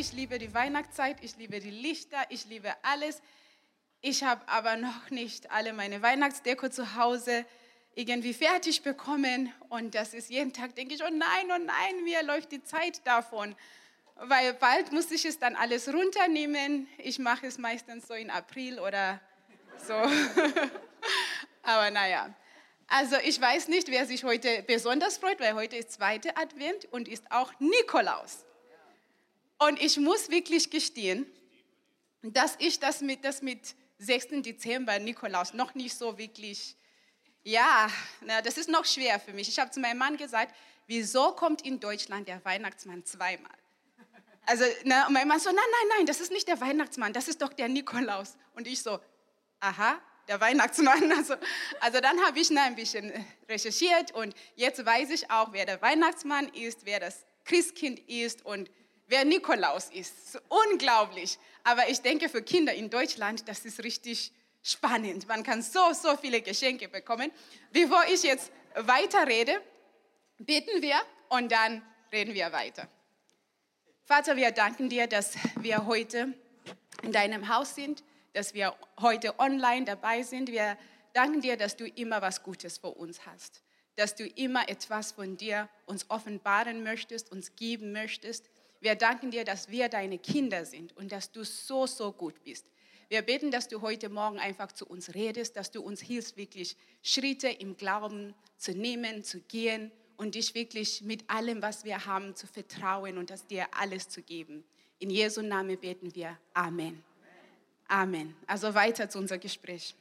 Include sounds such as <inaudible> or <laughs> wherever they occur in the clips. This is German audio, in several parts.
Ich liebe die Weihnachtszeit, ich liebe die Lichter, ich liebe alles. Ich habe aber noch nicht alle meine Weihnachtsdeko zu Hause irgendwie fertig bekommen. Und das ist jeden Tag, denke ich, oh nein, oh nein, mir läuft die Zeit davon. Weil bald muss ich es dann alles runternehmen. Ich mache es meistens so in April oder so. <laughs> aber naja. Also ich weiß nicht, wer sich heute besonders freut, weil heute ist zweite Advent und ist auch Nikolaus. Und ich muss wirklich gestehen, dass ich das mit, das mit 6. Dezember, Nikolaus, noch nicht so wirklich, ja, na, das ist noch schwer für mich. Ich habe zu meinem Mann gesagt, wieso kommt in Deutschland der Weihnachtsmann zweimal? Also na, und mein Mann so, nein, nein, nein, das ist nicht der Weihnachtsmann, das ist doch der Nikolaus. Und ich so, aha, der Weihnachtsmann. <laughs> Also, also dann habe ich ein bisschen recherchiert und jetzt weiß ich auch, wer der Weihnachtsmann ist, wer das Christkind ist und wer Nikolaus ist. Unglaublich. Aber ich denke, für Kinder in Deutschland, das ist richtig spannend. Man kann so, so viele Geschenke bekommen. Bevor ich jetzt weiterrede, beten wir und dann reden wir weiter. Vater, wir danken dir, dass wir heute in deinem Haus sind, dass wir heute online dabei sind. Wir danken dir, dass du immer was Gutes für uns hast, dass du immer etwas von dir uns offenbaren möchtest, uns geben möchtest. Wir danken dir, dass wir deine Kinder sind und dass du so, so gut bist. Wir beten, dass du heute Morgen einfach zu uns redest, dass du uns hilfst, wirklich Schritte im Glauben zu nehmen, zu gehen und dich wirklich mit allem, was wir haben, zu vertrauen und das dir alles zu geben. In Jesu Namen beten wir. Amen. Amen. Also weiter zu unserem Gespräch.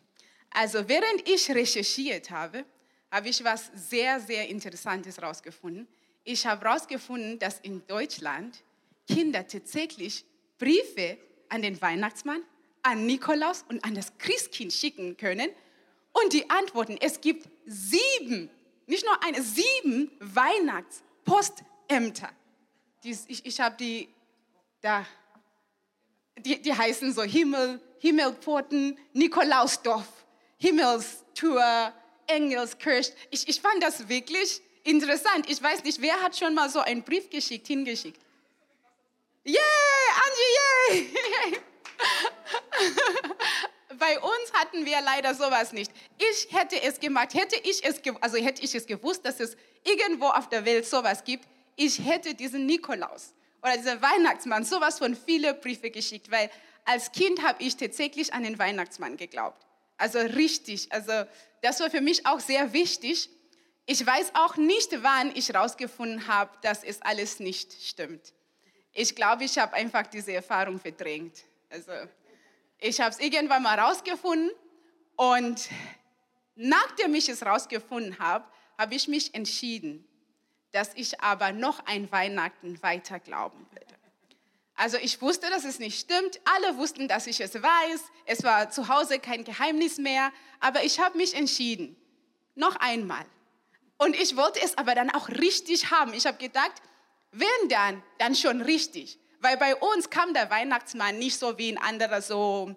Also während ich recherchiert habe, habe ich was sehr, sehr Interessantes herausgefunden. Ich habe herausgefunden, dass in Deutschland Kinder tatsächlich Briefe an den Weihnachtsmann, an Nikolaus und an das Christkind schicken können. Und die antworten, es gibt sieben, nicht nur eine, sieben Weihnachtspostämter. Ich, ich habe die da die, die heißen so Himmel, Himmelpforten, Nikolausdorf, Himmelstour, Engelskirch. Ich, ich fand das wirklich interessant. Ich weiß nicht, wer hat schon mal so einen Brief geschickt, hingeschickt? Yeah, Angie, yay! <laughs> Bei uns hatten wir leider sowas nicht. Ich hätte es gemacht, hätte ich es, also hätte ich es gewusst, dass es irgendwo auf der Welt sowas gibt, ich hätte diesen Nikolaus oder dieser Weihnachtsmann sowas von viele Briefe geschickt, weil als Kind habe ich tatsächlich an den Weihnachtsmann geglaubt. Also richtig, also das war für mich auch sehr wichtig. Ich weiß auch nicht, wann ich herausgefunden habe, dass es alles nicht stimmt. Ich glaube, ich habe einfach diese Erfahrung verdrängt. Also ich habe es irgendwann mal herausgefunden und nachdem ich es herausgefunden habe, habe ich mich entschieden, dass ich aber noch ein Weihnachten weiter glauben würde. Also ich wusste, dass es nicht stimmt. Alle wussten, dass ich es weiß. Es war zu Hause kein Geheimnis mehr. Aber ich habe mich entschieden. Noch einmal. Und ich wollte es aber dann auch richtig haben. Ich habe gedacht, wenn dann, dann schon richtig. Weil bei uns kam der Weihnachtsmann nicht so wie in anderen so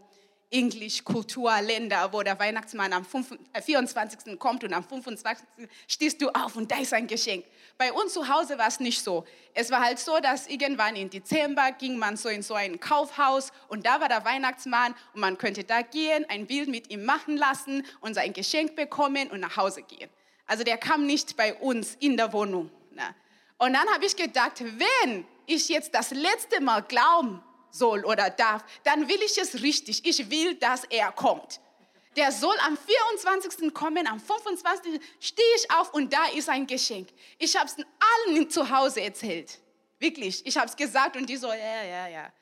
Englisch-Kulturländer, wo der Weihnachtsmann am 24. Äh, kommt und am 25. stehst du auf und da ist ein Geschenk. Bei uns zu Hause war es nicht so. Es war halt so, dass irgendwann im Dezember ging man so in so ein Kaufhaus und da war der Weihnachtsmann und man könnte da gehen, ein Bild mit ihm machen lassen und sein Geschenk bekommen und nach Hause gehen. Also der kam nicht bei uns in der Wohnung. Ne? Und dann habe ich gedacht, wenn ich jetzt das letzte Mal glauben soll oder darf, dann will ich es richtig. Ich will, dass er kommt. Der soll am 24. kommen, am 25. stehe ich auf und da ist ein Geschenk. Ich habe es allen zu Hause erzählt. Wirklich. Ich habe es gesagt und die so, ja, ja, ja.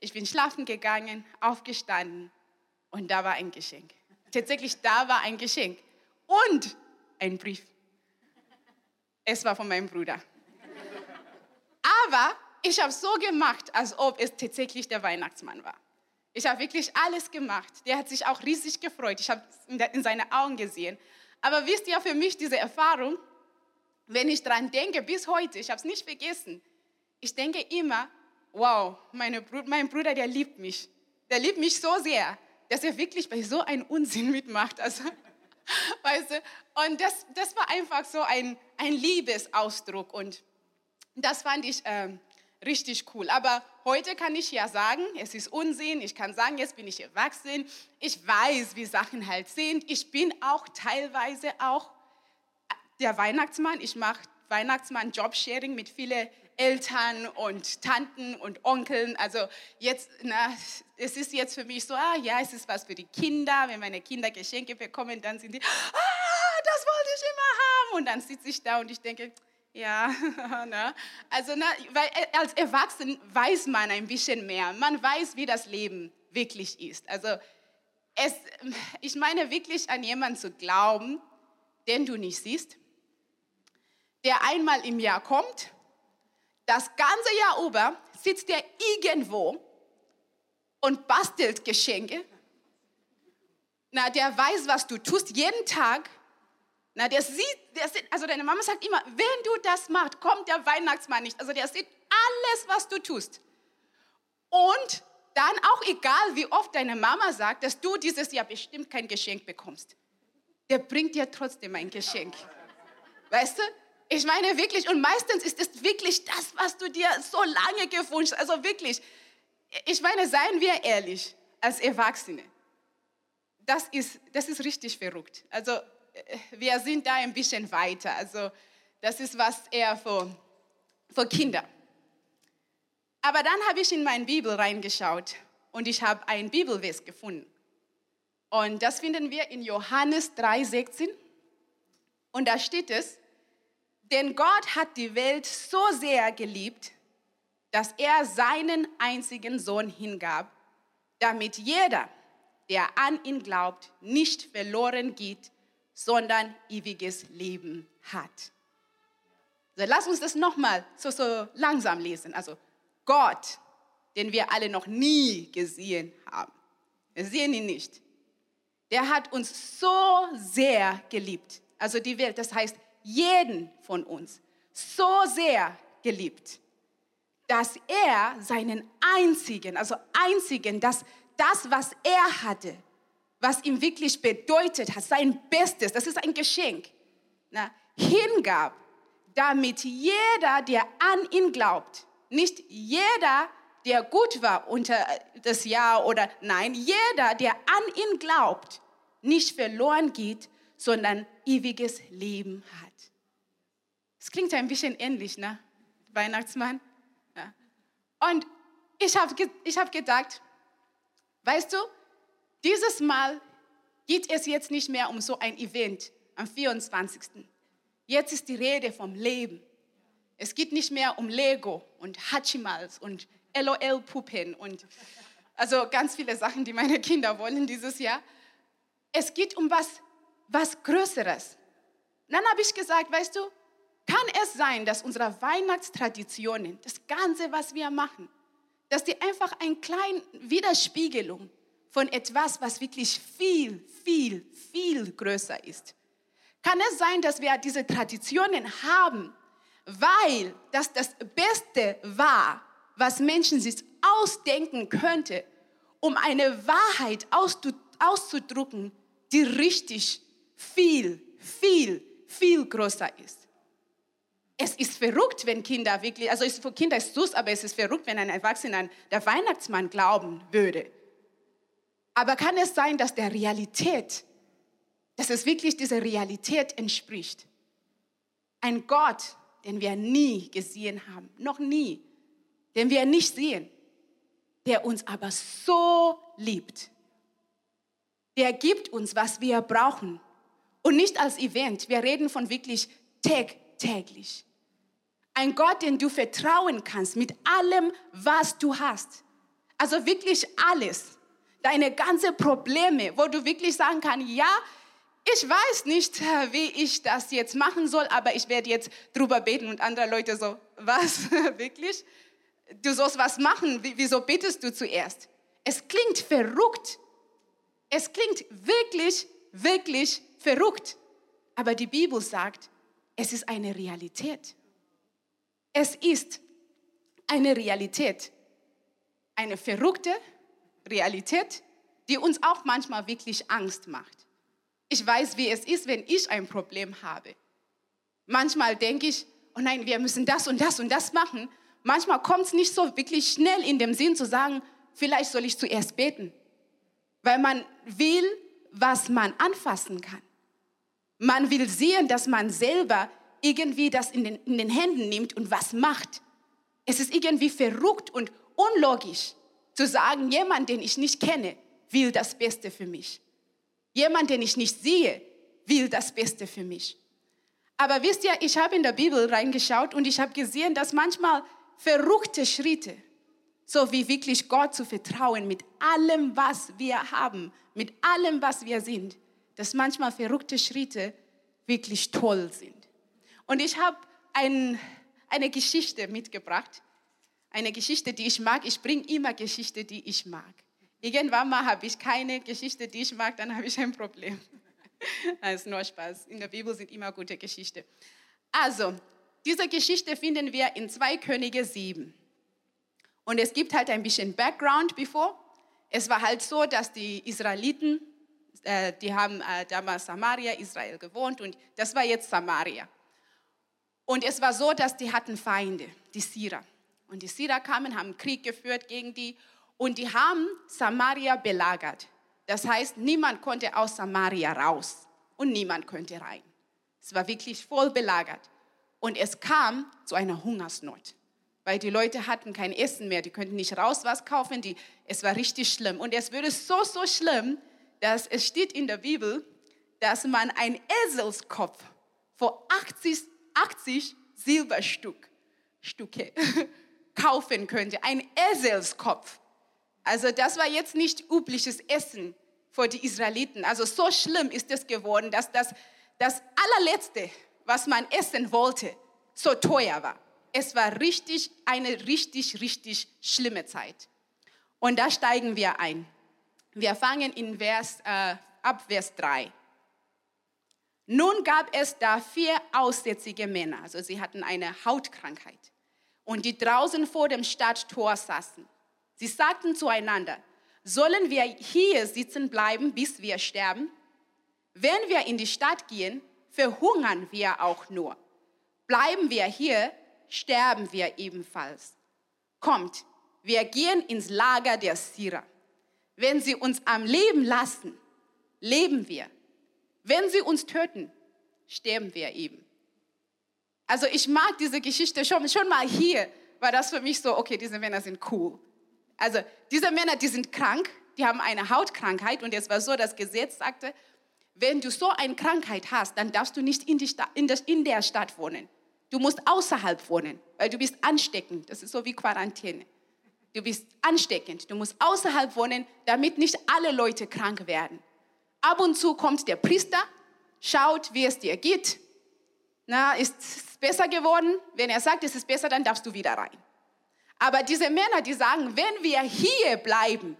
Ich bin schlafen gegangen, aufgestanden und da war ein Geschenk. Tatsächlich, da war ein Geschenk und ein Brief. Es war von meinem Bruder. Aber ich habe so gemacht, als ob es tatsächlich der Weihnachtsmann war. Ich habe wirklich alles gemacht. Der hat sich auch riesig gefreut. Ich habe es in seine Augen gesehen. Aber wisst ihr, für mich diese Erfahrung, wenn ich daran denke, bis heute, ich habe es nicht vergessen, ich denke immer, wow, Bruder, mein Bruder, der liebt mich. Der liebt mich so sehr, dass er wirklich bei so einem Unsinn mitmacht. Also, <laughs> weißt du? Und das, das war einfach so ein, ein Liebesausdruck und das fand ich ähm, richtig cool. Aber heute kann ich ja sagen, es ist Unsinn. Ich kann sagen, jetzt bin ich erwachsen. Ich weiß, wie Sachen halt sind. Ich bin auch teilweise auch der Weihnachtsmann. Ich mache Weihnachtsmann Jobsharing mit vielen Eltern und Tanten und Onkeln. Also jetzt, na, es ist jetzt für mich so, ah ja, es ist was für die Kinder. Wenn meine Kinder Geschenke bekommen, dann sind die, ah, das wollte ich immer haben. Und dann sitze ich da und ich denke, ja, <laughs> ne? also ne, weil äh, als Erwachsen weiß man ein bisschen mehr. Man weiß, wie das Leben wirklich ist. Also es, <laughs> ich meine wirklich an jemanden zu glauben, den du nicht siehst, der einmal im Jahr kommt, das ganze Jahr über sitzt er irgendwo und bastelt Geschenke. Na, der weiß, was du tust jeden Tag na, der sieht, der sieht, also deine Mama sagt immer, wenn du das machst, kommt der Weihnachtsmann nicht. Also der sieht alles, was du tust. Und dann auch egal, wie oft deine Mama sagt, dass du dieses Jahr bestimmt kein Geschenk bekommst. Der bringt dir trotzdem ein Geschenk. Weißt du? Ich meine wirklich, und meistens ist es wirklich das, was du dir so lange gewünscht hast. Also wirklich, ich meine, seien wir ehrlich, als Erwachsene. Das ist, das ist richtig verrückt. Also wir sind da ein bisschen weiter. Also das ist was eher für, für Kinder. Aber dann habe ich in meine Bibel reingeschaut und ich habe ein Bibelvers gefunden. Und das finden wir in Johannes 3,16. Und da steht es, denn Gott hat die Welt so sehr geliebt, dass er seinen einzigen Sohn hingab, damit jeder, der an ihn glaubt, nicht verloren geht, sondern ewiges Leben hat. Also lass uns das nochmal so, so langsam lesen. Also Gott, den wir alle noch nie gesehen haben. Wir sehen ihn nicht. Der hat uns so sehr geliebt. Also die Welt, das heißt jeden von uns, so sehr geliebt, dass er seinen einzigen, also einzigen, dass das, was er hatte, was ihm wirklich bedeutet hat, sein Bestes, das ist ein Geschenk, na, hingab, damit jeder, der an ihn glaubt, nicht jeder, der gut war unter das Jahr oder nein, jeder, der an ihn glaubt, nicht verloren geht, sondern ewiges Leben hat. Das klingt ein bisschen ähnlich, ne? Weihnachtsmann. Ja. Und ich habe ich hab gedacht, weißt du, dieses Mal geht es jetzt nicht mehr um so ein Event am 24. Jetzt ist die Rede vom Leben. Es geht nicht mehr um Lego und Hachimals und LOL-Puppen und also ganz viele Sachen, die meine Kinder wollen dieses Jahr. Es geht um was, was Größeres. Dann habe ich gesagt, weißt du, kann es sein, dass unsere Weihnachtstraditionen, das Ganze, was wir machen, dass die einfach eine kleine Widerspiegelung von etwas, was wirklich viel, viel, viel größer ist. Kann es sein, dass wir diese Traditionen haben, weil das das Beste war, was Menschen sich ausdenken könnte, um eine Wahrheit auszudrücken, die richtig viel, viel, viel größer ist. Es ist verrückt, wenn Kinder wirklich, also für Kinder ist es süß, aber es ist verrückt, wenn ein Erwachsener der Weihnachtsmann glauben würde. Aber kann es sein, dass der Realität, dass es wirklich dieser Realität entspricht? Ein Gott, den wir nie gesehen haben, noch nie, den wir nicht sehen, der uns aber so liebt. Der gibt uns, was wir brauchen. Und nicht als Event. Wir reden von wirklich täglich. Ein Gott, den du vertrauen kannst mit allem, was du hast. Also wirklich alles deine ganzen Probleme, wo du wirklich sagen kannst, ja, ich weiß nicht, äh, wie ich das jetzt machen soll, aber ich werde jetzt drüber beten und andere Leute so, was, <laughs> wirklich? du sollst was machen, wieso betest du zuerst? Es klingt verrückt. Es klingt wirklich, wirklich verrückt. Aber die Bibel sagt, es ist eine Realität. Es ist eine Realität. Eine verrückte Realität, die uns auch manchmal wirklich Angst macht. Ich weiß, wie es ist, wenn ich ein Problem habe. Manchmal denke ich, oh nein, wir müssen das und das und das machen. Manchmal kommt es nicht so wirklich schnell in dem Sinn zu sagen, vielleicht soll ich zuerst beten. Weil man will, was man anfassen kann. Man will sehen, dass man selber irgendwie das in den, in den Händen nimmt und was macht. Es ist irgendwie verrückt und unlogisch zu sagen, jemand, den ich nicht kenne, will das Beste für mich. Jemand, den ich nicht sehe, will das Beste für mich. Aber wisst ihr, ich habe in der Bibel reingeschaut und ich habe gesehen, dass manchmal verrückte Schritte, so wie wirklich Gott zu vertrauen mit allem, was wir haben, mit allem, was wir sind, dass manchmal verrückte Schritte wirklich toll sind. Und ich habe ein, eine Geschichte mitgebracht, eine Geschichte, die ich mag. Ich bringe immer Geschichte, die ich mag. Irgendwann mal habe ich keine Geschichte, die ich mag, dann habe ich ein Problem. <laughs> Das ist nur Spaß. In der Bibel sind immer gute Geschichten. Also, diese Geschichte finden wir in 2 Könige 7. Und es gibt halt ein bisschen Background bevor. Es war halt so, dass die Israeliten, äh, die haben äh, damals Samaria, Israel gewohnt und das war jetzt Samaria. Und es war so, dass die hatten Feinde, die Syrer. Und die Syrer kamen, haben Krieg geführt gegen die und die haben Samaria belagert. Das heißt, niemand konnte aus Samaria raus und niemand konnte rein. Es war wirklich voll belagert. Und es kam zu einer Hungersnot, weil die Leute hatten kein Essen mehr, die könnten nicht raus was kaufen. Die, es war richtig schlimm. Und es wurde so, so schlimm, dass es steht in der Bibel, dass man ein Eselskopf vor 80, 80 Silberstück Stücke <laughs> kaufen könnte. Ein Eselskopf. Also das war jetzt nicht übliches Essen für die Israeliten. Also so schlimm ist es geworden, dass das, das allerletzte, was man essen wollte, so teuer war. Es war richtig, eine richtig, richtig schlimme Zeit. Und da steigen wir ein. Wir fangen in Vers, äh, ab Vers 3. Nun gab es da vier aussätzige Männer, also sie hatten eine Hautkrankheit, und die draußen vor dem Stadttor saßen. Sie sagten zueinander, sollen wir hier sitzen bleiben, bis wir sterben? Wenn wir in die Stadt gehen, verhungern wir auch nur. Bleiben wir hier, sterben wir ebenfalls. Kommt, wir gehen ins Lager der Syrer. Wenn sie uns am Leben lassen, leben wir. Wenn sie uns töten, sterben wir eben. Also ich mag diese Geschichte schon, schon mal hier, war das für mich so, okay, diese Männer sind cool. Also diese Männer, die sind krank, die haben eine Hautkrankheit und es war so, das Gesetz sagte, wenn du so eine Krankheit hast, dann darfst du nicht in, in, der, in der Stadt wohnen. Du musst außerhalb wohnen, weil du bist ansteckend. Das ist so wie Quarantäne. Du bist ansteckend. Du musst außerhalb wohnen, damit nicht alle Leute krank werden. Ab und zu kommt der Priester, schaut, wie es dir geht. Na, ist besser geworden? Wenn er sagt, es ist besser, dann darfst du wieder rein. Aber diese Männer, die sagen, wenn wir hier bleiben,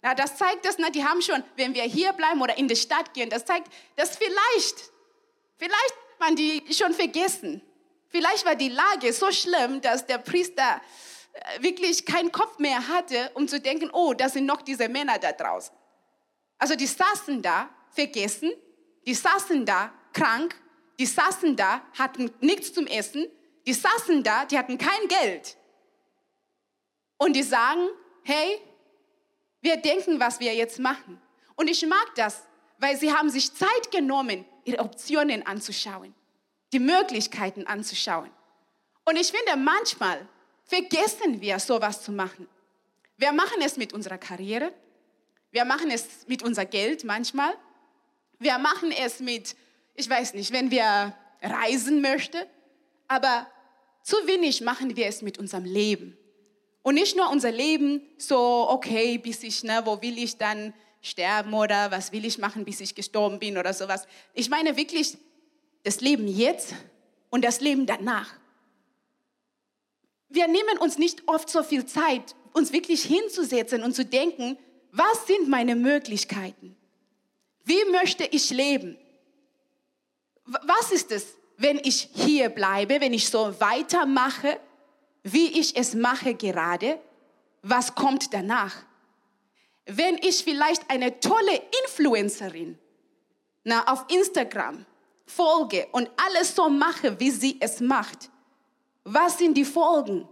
na, das zeigt das, die haben schon, wenn wir hier bleiben oder in die Stadt gehen, das zeigt, dass vielleicht, vielleicht man die schon vergessen. Vielleicht war die Lage so schlimm, dass der Priester äh, wirklich keinen Kopf mehr hatte, um zu denken, oh, da sind noch diese Männer da draußen. Also die saßen da, vergessen, die saßen da, krank, die saßen da, hatten nichts zum Essen, die saßen da, die hatten kein Geld. Und die sagen, hey, wir denken, was wir jetzt machen. Und ich mag das, weil sie haben sich Zeit genommen, ihre Optionen anzuschauen, die Möglichkeiten anzuschauen. Und ich finde, manchmal vergessen wir, sowas zu machen. Wir machen es mit unserer Karriere, wir machen es mit unser Geld manchmal, wir machen es mit, ich weiß nicht, wenn wir reisen möchten, aber zu wenig machen wir es mit unserem Leben. Und nicht nur unser Leben so, okay, bis ich, ne, wo will ich dann sterben oder was will ich machen, bis ich gestorben bin oder sowas. Ich meine wirklich das Leben jetzt und das Leben danach. wir nehmen uns nicht oft so viel Zeit, uns wirklich hinzusetzen und zu denken, was sind meine Möglichkeiten? Wie möchte ich leben? Was ist es, wenn ich hier bleibe, wenn ich so weitermache, wie ich es mache gerade? Was kommt danach? Wenn ich vielleicht eine tolle Influencerin na, auf Instagram folge und alles so mache, wie sie es macht, was sind die Folgen?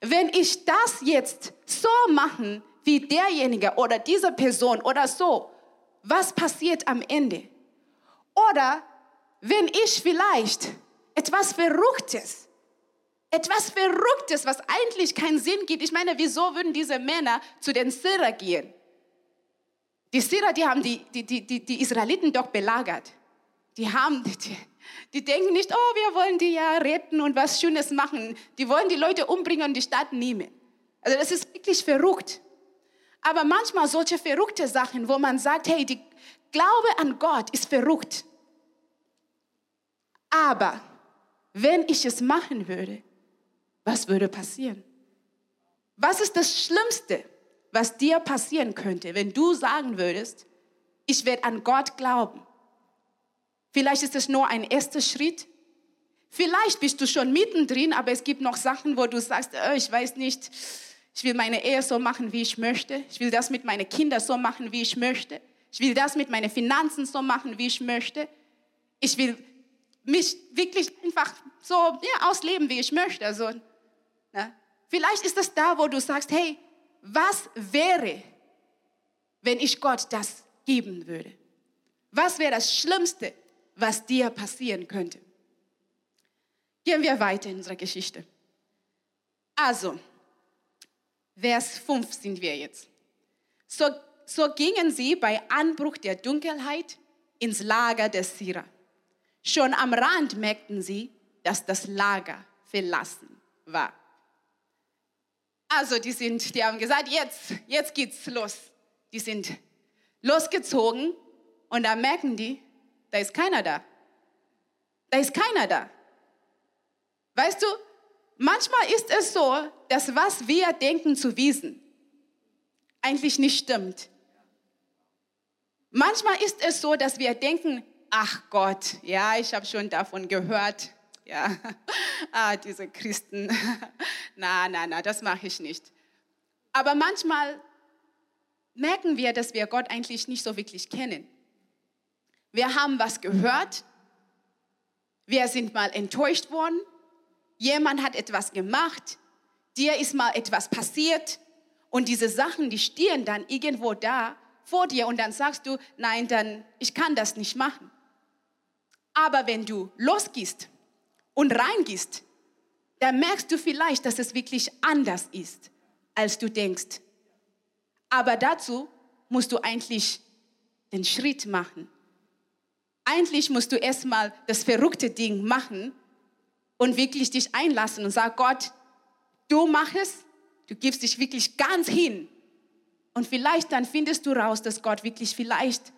Wenn ich das jetzt so mache wie derjenige oder diese Person oder so, was passiert am Ende? Oder wenn ich vielleicht etwas Verrücktes, etwas Verrücktes, was eigentlich keinen Sinn gibt. Ich meine, wieso würden diese Männer zu den Syrer gehen? Die Syrer, die haben die, die, die, die Israeliten doch belagert. Die haben, <laughs> die, die denken nicht, oh, wir wollen die ja retten und was Schönes machen. Die wollen die Leute umbringen und die Stadt nehmen. Also das ist wirklich verrückt. Aber manchmal solche verrückte Sachen, wo man sagt, hey, die Glaube an Gott ist verrückt. Aber wenn ich es machen würde, was würde passieren? Was ist das Schlimmste, was dir passieren könnte, wenn du sagen würdest, ich werde an Gott glauben? Vielleicht ist es nur ein erster Schritt. Vielleicht bist du schon mittendrin, aber es gibt noch Sachen, wo du sagst, oh, ich weiß nicht, ich will meine Ehe so machen, wie ich möchte. Ich will das mit meinen Kindern so machen, wie ich möchte. Ich will das mit meinen Finanzen so machen, wie ich möchte. Ich will mich wirklich einfach so ja, ausleben, wie ich möchte. Also, ne? Vielleicht ist das da, wo du sagst, hey, was wäre, wenn ich Gott das geben würde? Was wäre das Schlimmste, was dir passieren könnte. Gehen wir weiter in unserer Geschichte. Also, Vers 5 sind wir jetzt. So, so gingen sie bei Anbruch der Dunkelheit ins Lager der Syrer. Schon am Rand merkten sie, dass das Lager verlassen war. Also die sind, die haben gesagt, jetzt, jetzt geht's los. Die sind losgezogen und da merken die, da ist keiner da. Da ist keiner da. Weißt du, manchmal ist es so, dass was wir denken zu wissen, eigentlich nicht stimmt. Manchmal ist es so, dass wir denken, ach Gott, ja, ich habe schon davon gehört. Ja, <laughs> ah, diese Christen, <laughs> na, na, na, das mache ich nicht. Aber manchmal merken wir, dass wir Gott eigentlich nicht so wirklich kennen. Wir haben was gehört. Wir sind mal enttäuscht worden. Jemand hat etwas gemacht. Dir ist mal etwas passiert. Und diese Sachen, die stehen dann irgendwo da vor dir. Und dann sagst du, nein, dann, ich kann das nicht machen. Aber wenn du losgehst und reingehst, dann merkst du vielleicht, dass es wirklich anders ist, als du denkst. Aber dazu musst du eigentlich den Schritt machen eigentlich musst du erstmal das verrückte Ding machen und wirklich dich einlassen und sagen, Gott, du mach es, du gibst dich wirklich ganz hin. Und vielleicht dann findest du raus, dass Gott wirklich vielleicht,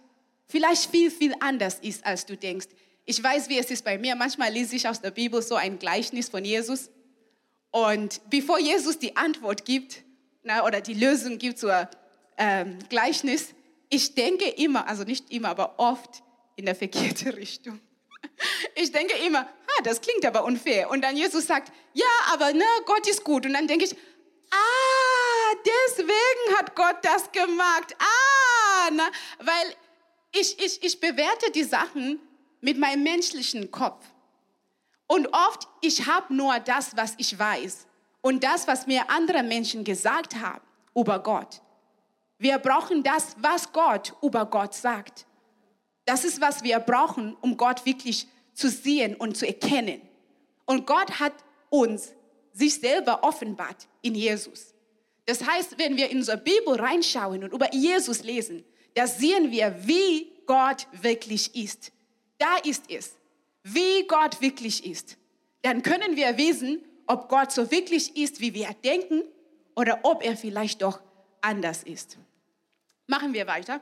vielleicht viel, viel anders ist, als du denkst. Ich weiß, wie es ist bei mir. Manchmal lese ich aus der Bibel so ein Gleichnis von Jesus. Und bevor Jesus die Antwort gibt na, oder die Lösung gibt zur ähm, Gleichnis, ich denke immer, also nicht immer, aber oft, in der verkehrte <laughs> Richtung. Ich denke immer, ah, das klingt aber unfair. Und dann Jesus sagt, ja, aber ne, Gott ist gut. Und dann denke ich, ah, deswegen hat Gott das gemacht. Ah, na, weil ich, ich, ich bewerte die Sachen mit meinem menschlichen Kopf. Und oft, ich habe nur das, was ich weiß. Und das, was mir andere Menschen gesagt haben über Gott. Wir brauchen das, was Gott über Gott sagt. Das ist, was wir brauchen, um Gott wirklich zu sehen und zu erkennen. Und Gott hat uns sich selber offenbart in Jesus. Das heißt, wenn wir in unsere Bibel reinschauen und über Jesus lesen, da sehen wir, wie Gott wirklich ist. Da ist es, wie Gott wirklich ist. Dann können wir wissen, ob Gott so wirklich ist, wie wir denken, oder ob er vielleicht doch anders ist. Machen wir weiter.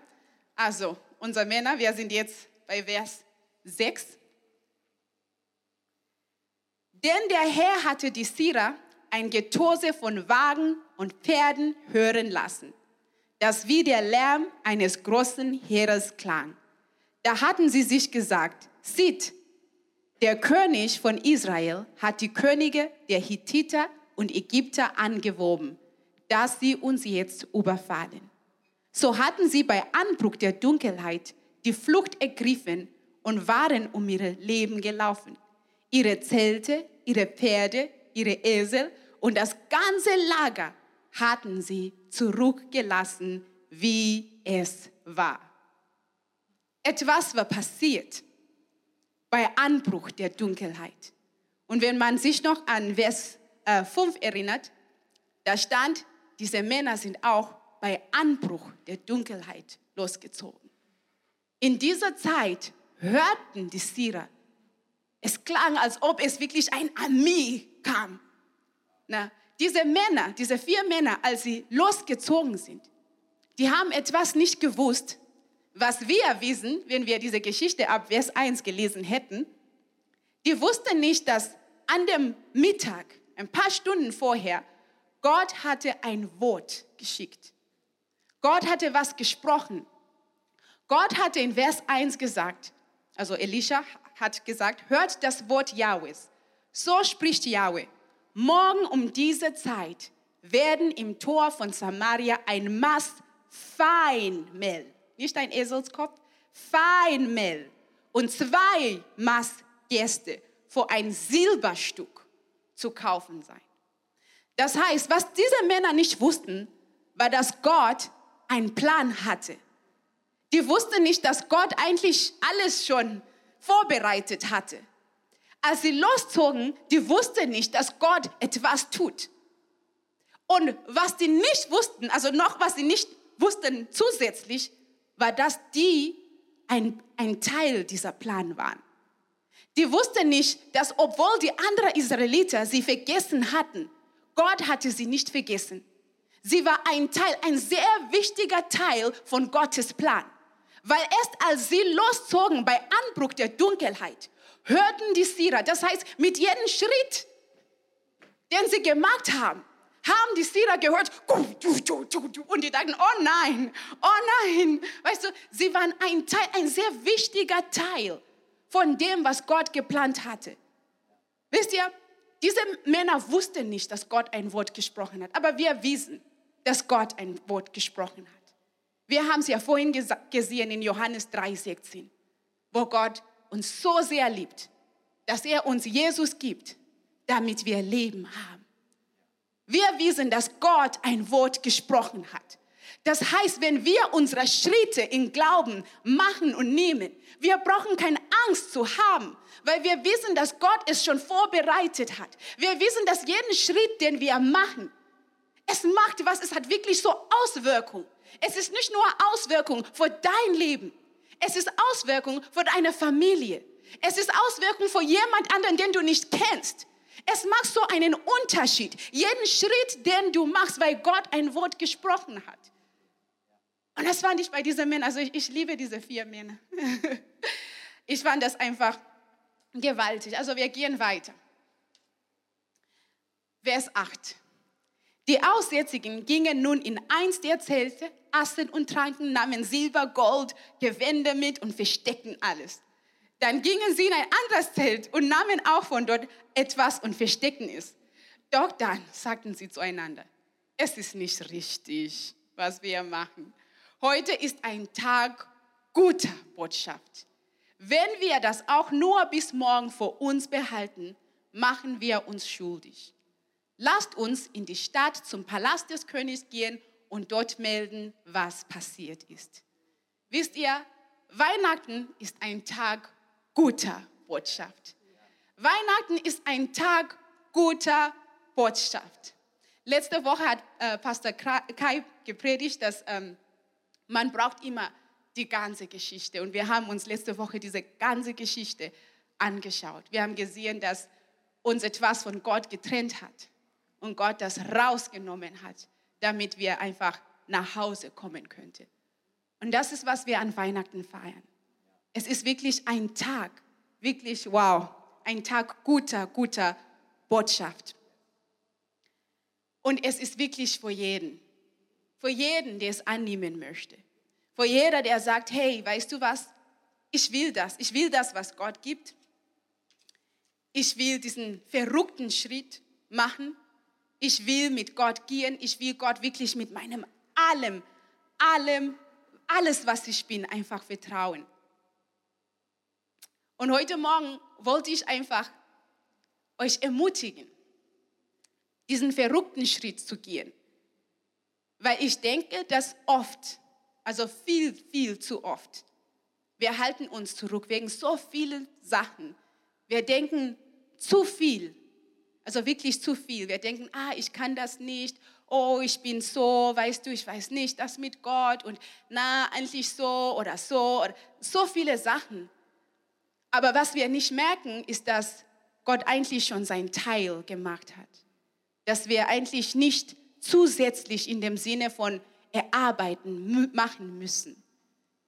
Also, unsere Männer, wir sind jetzt bei Vers 6. Denn der Herr hatte die Syrer ein Getose von Wagen und Pferden hören lassen, das wie der Lärm eines großen Heeres klang. Da hatten sie sich gesagt, sieht, der König von Israel hat die Könige der Hittiter und Ägypter angewoben, dass sie uns jetzt überfallen. So hatten sie bei Anbruch der Dunkelheit die Flucht ergriffen und waren um ihr Leben gelaufen. Ihre Zelte, ihre Pferde, ihre Esel und das ganze Lager hatten sie zurückgelassen, wie es war. Etwas war passiert bei Anbruch der Dunkelheit. Und wenn man sich noch an Vers äh, 5 erinnert, da stand, diese Männer sind auch bei Anbruch der Dunkelheit losgezogen. In dieser Zeit hörten die Syrer, es klang, als ob es wirklich ein Armee kam. Na, diese Männer, diese vier Männer, als sie losgezogen sind, die haben etwas nicht gewusst, was wir wissen, wenn wir diese Geschichte ab Vers 1 gelesen hätten, die wussten nicht, dass an dem Mittag, ein paar Stunden vorher, Gott hatte ein Wort geschickt. Gott hatte was gesprochen. Gott hatte in Vers 1 gesagt, also Elisha hat gesagt, hört das Wort Jahwes. So spricht Jahwe. Morgen um diese Zeit werden im Tor von Samaria ein Mast Feinmehl nicht ein Eselskopf, Feinmehl und zwei Maß Gäste für ein Silberstück zu kaufen sein. Das heißt, was diese Männer nicht wussten, war, dass Gott einen Plan hatte. Die wussten nicht, dass Gott eigentlich alles schon vorbereitet hatte. Als sie loszogen, die wussten nicht, dass Gott etwas tut. Und was die nicht wussten, also noch was sie nicht wussten zusätzlich, war, dass die ein, ein Teil dieser Plan waren. Die wussten nicht, dass obwohl die anderen Israeliter sie vergessen hatten, Gott hatte sie nicht vergessen. Sie war ein Teil, ein sehr wichtiger Teil von Gottes Plan. Weil erst als sie loszogen bei Anbruch der Dunkelheit, hörten die Syrer, das heißt mit jedem Schritt, den sie gemacht haben, haben die Syrer gehört und die dachten, oh nein, oh nein. Weißt du, sie waren ein Teil, ein sehr wichtiger Teil von dem, was Gott geplant hatte. Wisst ihr, diese Männer wussten nicht, dass Gott ein Wort gesprochen hat, aber wir wissen, dass Gott ein Wort gesprochen hat. Wir haben es ja vorhin gesehen in Johannes 3,16, wo Gott uns so sehr liebt, dass er uns Jesus gibt, damit wir Leben haben. Wir wissen, dass Gott ein Wort gesprochen hat. Das heißt, wenn wir unsere Schritte in Glauben machen und nehmen, wir brauchen keine Angst zu haben, weil wir wissen, dass Gott es schon vorbereitet hat. Wir wissen, dass jeden Schritt, den wir machen, es macht was, es hat wirklich so Auswirkungen. Es ist nicht nur Auswirkung für dein Leben, es ist Auswirkung für deine Familie. Es ist Auswirkung für jemand anderen, den du nicht kennst. Es macht so einen Unterschied. Jeden Schritt, den du machst, weil Gott ein Wort gesprochen hat. Und das fand ich bei diesen Männern. Also ich, ich liebe diese vier Männer. <laughs> ich fand das einfach gewaltig. Also wir gehen weiter. Vers 8. Die Aussätzigen gingen nun in eins der Zelte, aßen und tranken, nahmen Silber, Gold, Gewände mit und versteckten alles. Dann gingen sie in ein anderes Zelt und nahmen auch von dort etwas und versteckten es. Doch dann sagten sie zueinander, es ist nicht richtig, was wir machen. Heute ist ein Tag guter Botschaft. Wenn wir das auch nur bis morgen vor uns behalten, machen wir uns schuldig. Lasst uns in die Stadt zum Palast des Königs gehen und dort melden, was passiert ist. Wisst ihr, Weihnachten ist ein Tag guter Botschaft. Weihnachten ist ein Tag guter Botschaft. Letzte Woche hat äh, Pastor Kai gepredigt, dass ähm, man braucht immer die ganze Geschichte. Und wir haben uns letzte Woche diese ganze Geschichte angeschaut. Wir haben gesehen, dass uns etwas von Gott getrennt hat und Gott das rausgenommen hat, damit wir einfach nach Hause kommen könnten. Und das ist, was wir an Weihnachten feiern. Es ist wirklich ein Tag, wirklich wow, ein Tag guter, guter Botschaft. Und es ist wirklich für jeden. Für jeden, der es annehmen möchte. Für jeder, der sagt, hey, weißt du was? Ich will das. Ich will das, was Gott gibt. Ich will diesen verrückten Schritt machen. Ich will mit Gott gehen. Ich will Gott wirklich mit meinem allem, allem, alles, was ich bin, einfach vertrauen. Und heute Morgen wollte ich einfach euch ermutigen, diesen verrückten Schritt zu gehen. Weil ich denke, dass oft, also viel, viel zu oft, wir halten uns zurück wegen so vielen Sachen. Wir denken zu viel, also wirklich zu viel. Wir denken, ah, ich kann das nicht. Oh, ich bin so, weißt du, ich weiß nicht, das mit Gott und na, eigentlich so oder so oder so viele Sachen. Aber was wir nicht merken, ist, dass Gott eigentlich schon sein Teil gemacht hat. Dass wir eigentlich nicht zusätzlich in dem Sinne von erarbeiten, machen müssen.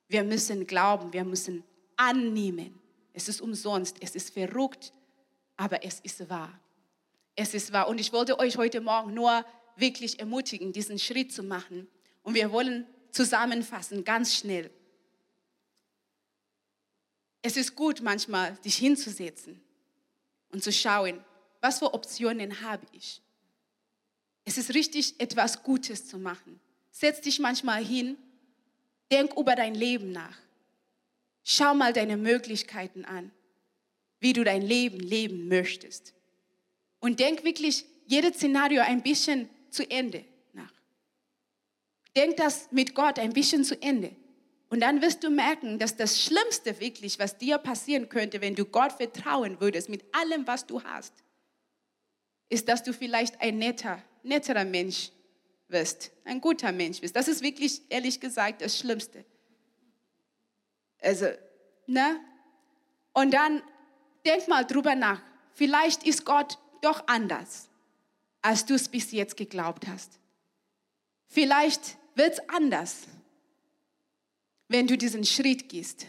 Wir müssen glauben, wir müssen annehmen. Es ist umsonst, es ist verrückt, aber es ist wahr. Es ist wahr. Und ich wollte euch heute Morgen nur wirklich ermutigen, diesen Schritt zu machen. Und wir wollen zusammenfassen, ganz schnell. Es ist gut manchmal, dich hinzusetzen und zu schauen, was für Optionen habe ich. Es ist richtig, etwas Gutes zu machen. Setz dich manchmal hin, denk über dein Leben nach. Schau mal deine Möglichkeiten an, wie du dein Leben leben möchtest. Und denk wirklich jedes Szenario ein bisschen zu Ende nach. Denk das mit Gott ein bisschen zu Ende. Und dann wirst du merken, dass das Schlimmste wirklich, was dir passieren könnte, wenn du Gott vertrauen würdest mit allem, was du hast, ist, dass du vielleicht ein netter, netterer Mensch wirst, ein guter Mensch wirst. Das ist wirklich, ehrlich gesagt, das Schlimmste. Also, ne? Und dann denk mal drüber nach. Vielleicht ist Gott doch anders, als du es bis jetzt geglaubt hast. Vielleicht wird es anders wenn du diesen Schritt gehst.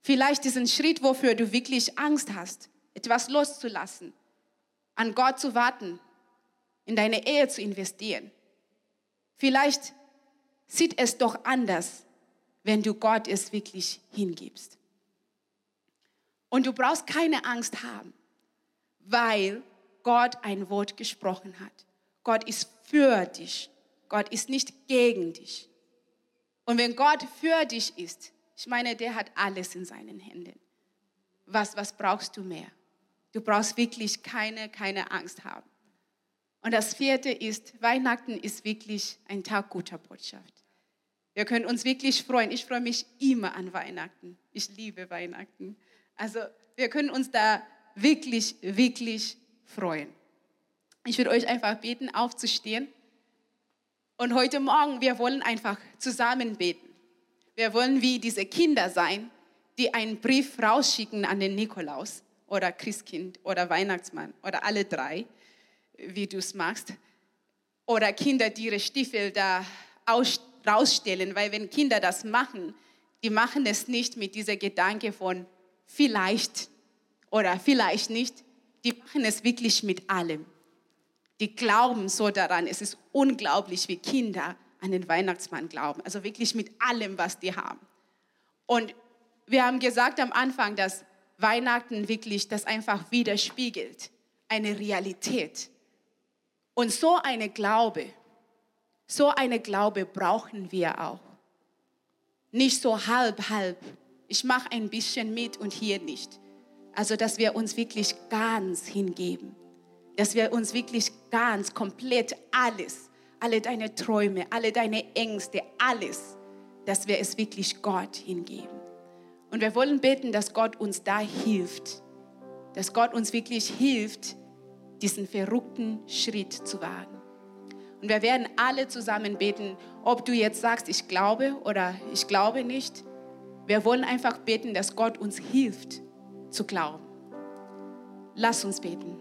Vielleicht diesen Schritt, wofür du wirklich Angst hast, etwas loszulassen, an Gott zu warten, in deine Ehe zu investieren. Vielleicht sieht es doch anders, wenn du Gott es wirklich hingibst. Und du brauchst keine Angst haben, weil Gott ein Wort gesprochen hat. Gott ist für dich. Gott ist nicht gegen dich. Und wenn Gott für dich ist, ich meine, der hat alles in seinen Händen. Was, was brauchst du mehr? Du brauchst wirklich keine, keine Angst haben. Und das vierte ist, Weihnachten ist wirklich ein Tag guter Botschaft. Wir können uns wirklich freuen. Ich freue mich immer an Weihnachten. Ich liebe Weihnachten. Also wir können uns da wirklich, wirklich freuen. Ich würde euch einfach beten, aufzustehen. Und heute Morgen, wir wollen einfach zusammen beten. Wir wollen wie diese Kinder sein, die einen Brief rausschicken an den Nikolaus oder Christkind oder Weihnachtsmann oder alle drei, wie du es magst. Oder Kinder, die ihre Stiefel da rausstellen, weil wenn Kinder das machen, die machen es nicht mit dieser Gedanke von vielleicht oder vielleicht nicht, die machen es wirklich mit allem die glauben so daran. Es ist unglaublich, wie Kinder an den Weihnachtsmann glauben. Also wirklich mit allem, was die haben. Und wir haben gesagt am Anfang, dass Weihnachten wirklich das einfach widerspiegelt. Eine Realität. Und so eine Glaube, so eine Glaube brauchen wir auch. Nicht so halb, halb. Ich mache ein bisschen mit und hier nicht. Also, dass wir uns wirklich ganz hingeben dass wir uns wirklich ganz, komplett alles, alle deine Träume, alle deine Ängste, alles, dass wir es wirklich Gott hingeben. Und wir wollen beten, dass Gott uns da hilft, dass Gott uns wirklich hilft, diesen verrückten Schritt zu wagen. Und wir werden alle zusammen beten, ob du jetzt sagst, ich glaube oder ich glaube nicht. Wir wollen einfach beten, dass Gott uns hilft zu glauben. Lass uns beten.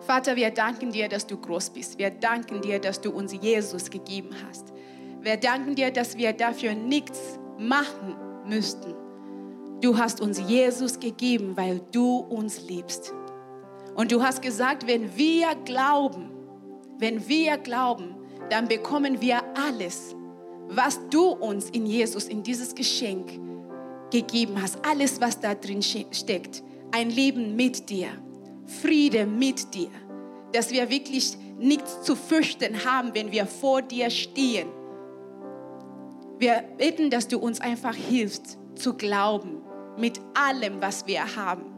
Vater, wir danken dir, dass du groß bist. Wir danken dir, dass du uns Jesus gegeben hast. Wir danken dir, dass wir dafür nichts machen müssten. Du hast uns Jesus gegeben, weil du uns liebst. Und du hast gesagt, wenn wir glauben, Wenn wir glauben, dann bekommen wir alles, was du uns in Jesus, in dieses Geschenk gegeben hast. Alles, was da drin steckt. Ein Leben mit dir. Friede mit dir. Dass wir wirklich nichts zu fürchten haben, wenn wir vor dir stehen. Wir bitten, dass du uns einfach hilfst zu glauben mit allem, was wir haben.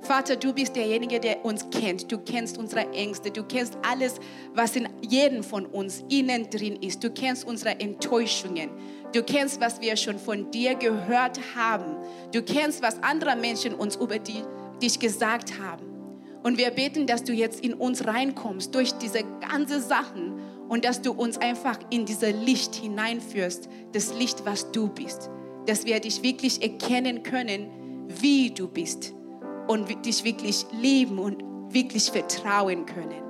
Vater, du bist derjenige, der uns kennt. Du kennst unsere Ängste. Du kennst alles, was in jedem von uns innen drin ist. Du kennst unsere Enttäuschungen. Du kennst, was wir schon von dir gehört haben. Du kennst, was andere Menschen uns über die, dich gesagt haben. Und wir beten, dass du jetzt in uns reinkommst durch diese ganzen Sachen und dass du uns einfach in dieses Licht hineinführst, das Licht, was du bist. Dass wir dich wirklich erkennen können, wie du bist und dich wirklich lieben und wirklich vertrauen können.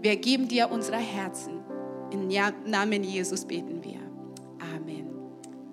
Wir geben dir unsere Herzen. Im Namen Jesus beten wir.